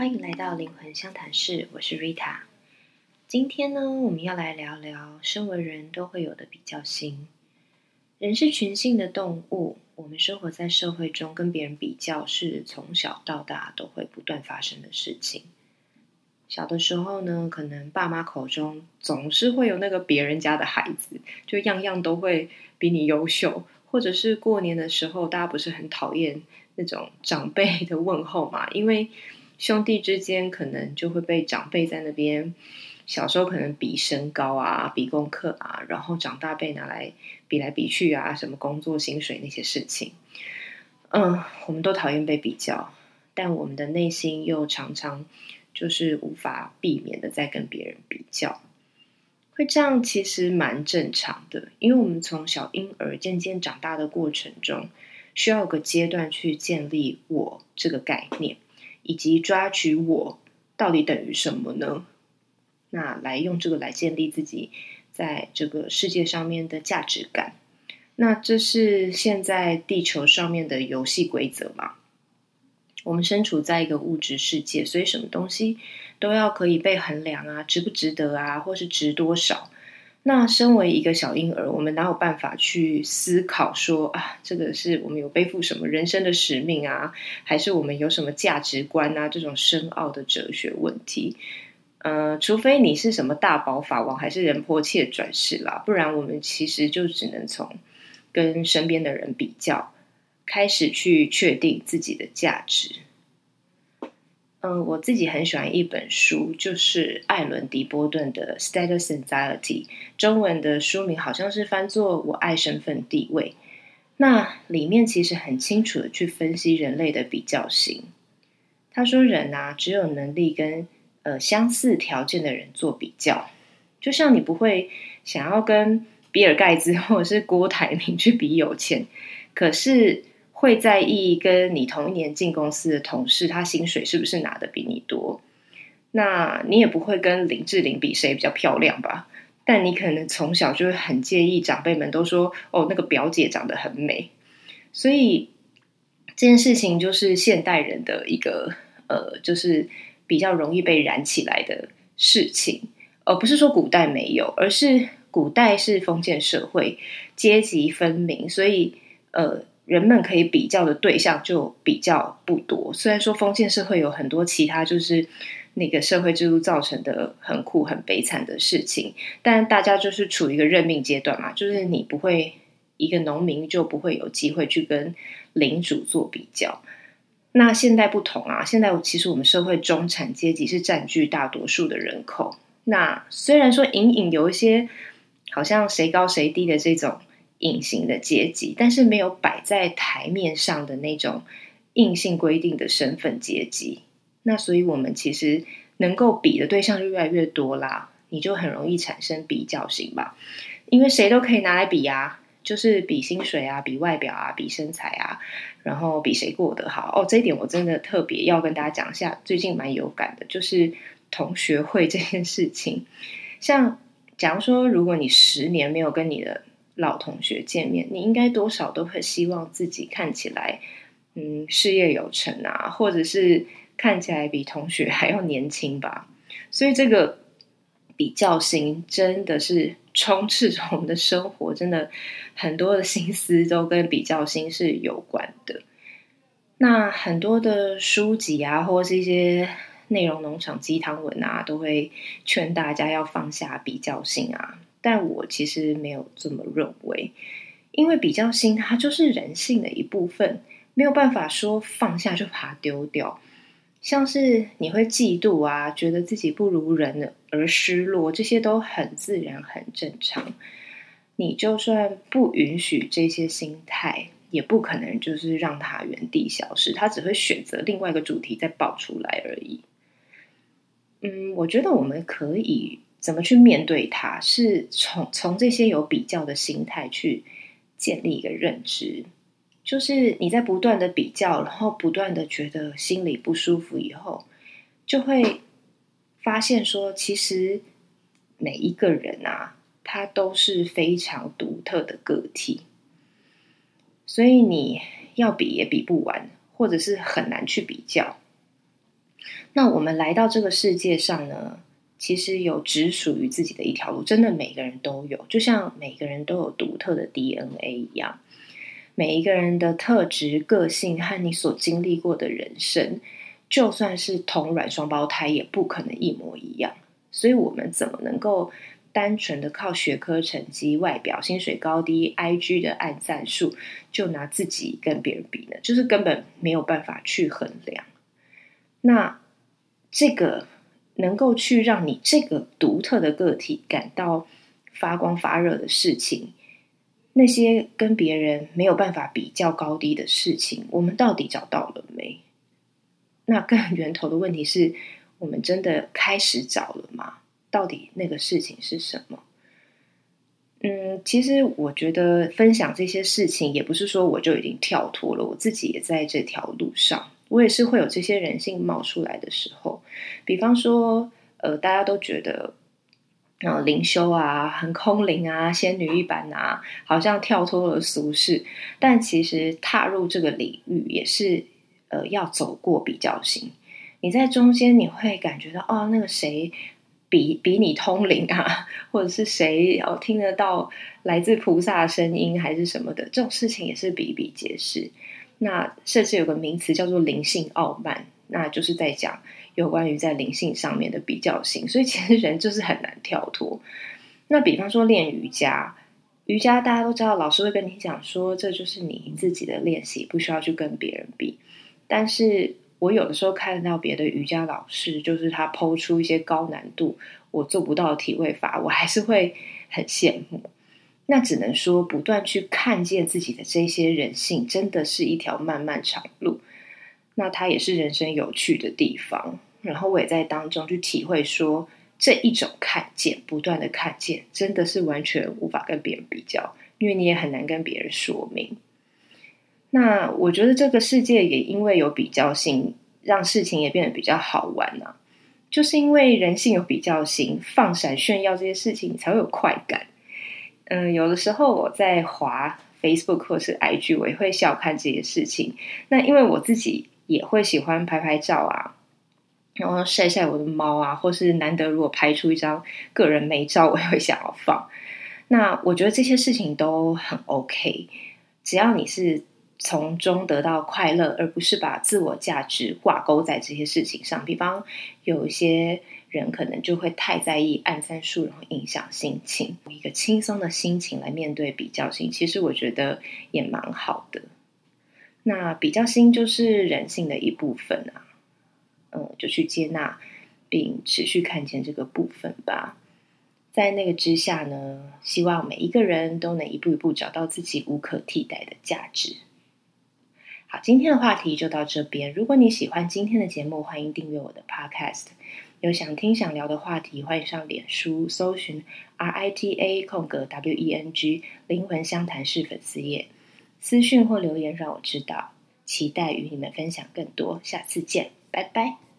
欢迎来到灵魂相谈室，我是 Rita。今天呢，我们要来聊聊身为人都会有的比较心。人是群性的动物，我们生活在社会中，跟别人比较是从小到大都会不断发生的事情。小的时候呢，可能爸妈口中总是会有那个别人家的孩子，就样样都会比你优秀，或者是过年的时候，大家不是很讨厌那种长辈的问候嘛？因为兄弟之间可能就会被长辈在那边，小时候可能比身高啊，比功课啊，然后长大被拿来比来比去啊，什么工作薪水那些事情。嗯，我们都讨厌被比较，但我们的内心又常常。就是无法避免的在跟别人比较，会这样其实蛮正常的，因为我们从小婴儿渐渐长大的过程中，需要有个阶段去建立我这个概念，以及抓取我到底等于什么呢？那来用这个来建立自己在这个世界上面的价值感。那这是现在地球上面的游戏规则嘛？我们身处在一个物质世界，所以什么东西都要可以被衡量啊，值不值得啊，或是值多少？那身为一个小婴儿，我们哪有办法去思考说啊，这个是我们有背负什么人生的使命啊，还是我们有什么价值观啊？这种深奥的哲学问题，呃，除非你是什么大宝法王，还是仁波切转世啦，不然我们其实就只能从跟身边的人比较。开始去确定自己的价值。嗯，我自己很喜欢一本书，就是艾伦·迪波顿的《Status Anxiety》，中文的书名好像是翻作《我爱身份地位》。那里面其实很清楚的去分析人类的比较心。他说，人啊，只有能力跟呃相似条件的人做比较，就像你不会想要跟比尔盖茨或者是郭台铭去比有钱，可是。会在意跟你同一年进公司的同事，他薪水是不是拿的比你多？那你也不会跟林志玲比谁比较漂亮吧？但你可能从小就会很介意长辈们都说哦，那个表姐长得很美。所以这件事情就是现代人的一个呃，就是比较容易被燃起来的事情，而不是说古代没有，而是古代是封建社会，阶级分明，所以呃。人们可以比较的对象就比较不多。虽然说封建社会有很多其他就是那个社会制度造成的很酷很悲惨的事情，但大家就是处于一个认命阶段嘛，就是你不会一个农民就不会有机会去跟领主做比较。那现在不同啊，现在其实我们社会中产阶级是占据大多数的人口。那虽然说隐隐有一些好像谁高谁低的这种。隐形的阶级，但是没有摆在台面上的那种硬性规定的身份阶级。那所以，我们其实能够比的对象就越来越多啦。你就很容易产生比较心吧，因为谁都可以拿来比啊，就是比薪水啊，比外表啊，比身材啊，然后比谁过得好。哦，这一点我真的特别要跟大家讲一下，最近蛮有感的，就是同学会这件事情。像假如说，如果你十年没有跟你的老同学见面，你应该多少都会希望自己看起来，嗯，事业有成啊，或者是看起来比同学还要年轻吧。所以这个比较心真的是充斥着我们的生活，真的很多的心思都跟比较心是有关的。那很多的书籍啊，或是一些内容农场鸡汤文啊，都会劝大家要放下比较心啊。但我其实没有这么认为，因为比较心它就是人性的一部分，没有办法说放下就把它丢掉。像是你会嫉妒啊，觉得自己不如人而失落，这些都很自然、很正常。你就算不允许这些心态，也不可能就是让它原地消失，它只会选择另外一个主题再爆出来而已。嗯，我觉得我们可以。怎么去面对它？是从从这些有比较的心态去建立一个认知，就是你在不断的比较，然后不断的觉得心里不舒服以后，就会发现说，其实每一个人啊，他都是非常独特的个体，所以你要比也比不完，或者是很难去比较。那我们来到这个世界上呢，其实有只属于自己的一条路，真的每个人都有，就像每个人都有独特的 DNA 一样。每一个人的特质、个性和你所经历过的人生，就算是同卵双胞胎，也不可能一模一样。所以，我们怎么能够单纯的靠学科成绩、外表、薪水高低、IG 的按赞数，就拿自己跟别人比呢？就是根本没有办法去衡量。那这个能够去让你这个独特的个体感到发光发热的事情。那些跟别人没有办法比较高低的事情，我们到底找到了没？那更源头的问题是我们真的开始找了吗？到底那个事情是什么？嗯，其实我觉得分享这些事情，也不是说我就已经跳脱了，我自己也在这条路上，我也是会有这些人性冒出来的时候。比方说，呃，大家都觉得。然后灵修啊，很空灵啊，仙女一般啊，好像跳脱了俗世。但其实踏入这个领域也是，呃，要走过比较心。你在中间你会感觉到，哦，那个谁比比你通灵啊，或者是谁哦听得到来自菩萨声音还是什么的，这种事情也是比比皆是。那甚至有个名词叫做灵性傲慢，那就是在讲。有关于在灵性上面的比较性，所以其实人就是很难跳脱。那比方说练瑜伽，瑜伽大家都知道，老师会跟你讲说，这就是你自己的练习，不需要去跟别人比。但是我有的时候看到别的瑜伽老师，就是他抛出一些高难度我做不到的体位法，我还是会很羡慕。那只能说，不断去看见自己的这些人性，真的是一条漫漫长路。那它也是人生有趣的地方。然后我也在当中去体会，说这一种看见，不断的看见，真的是完全无法跟别人比较，因为你也很难跟别人说明。那我觉得这个世界也因为有比较性，让事情也变得比较好玩呐。就是因为人性有比较性，放闪炫耀这些事情才会有快感。嗯，有的时候我在滑 Facebook 或是 IG，我也会笑看这些事情。那因为我自己也会喜欢拍拍照啊。然后晒晒我的猫啊，或是难得如果拍出一张个人美照，我也会想要放。那我觉得这些事情都很 OK，只要你是从中得到快乐，而不是把自我价值挂钩在这些事情上。比方有一些人可能就会太在意暗赞数，然后影响心情。一个轻松的心情来面对比较心，其实我觉得也蛮好的。那比较心就是人性的一部分啊。嗯，就去接纳并持续看见这个部分吧。在那个之下呢，希望每一个人都能一步一步找到自己无可替代的价值。好，今天的话题就到这边。如果你喜欢今天的节目，欢迎订阅我的 Podcast。有想听想聊的话题，欢迎上脸书搜寻 R I T A 空格 W E N G 灵魂相谈室粉丝页，私讯或留言让我知道。期待与你们分享更多，下次见。拜拜。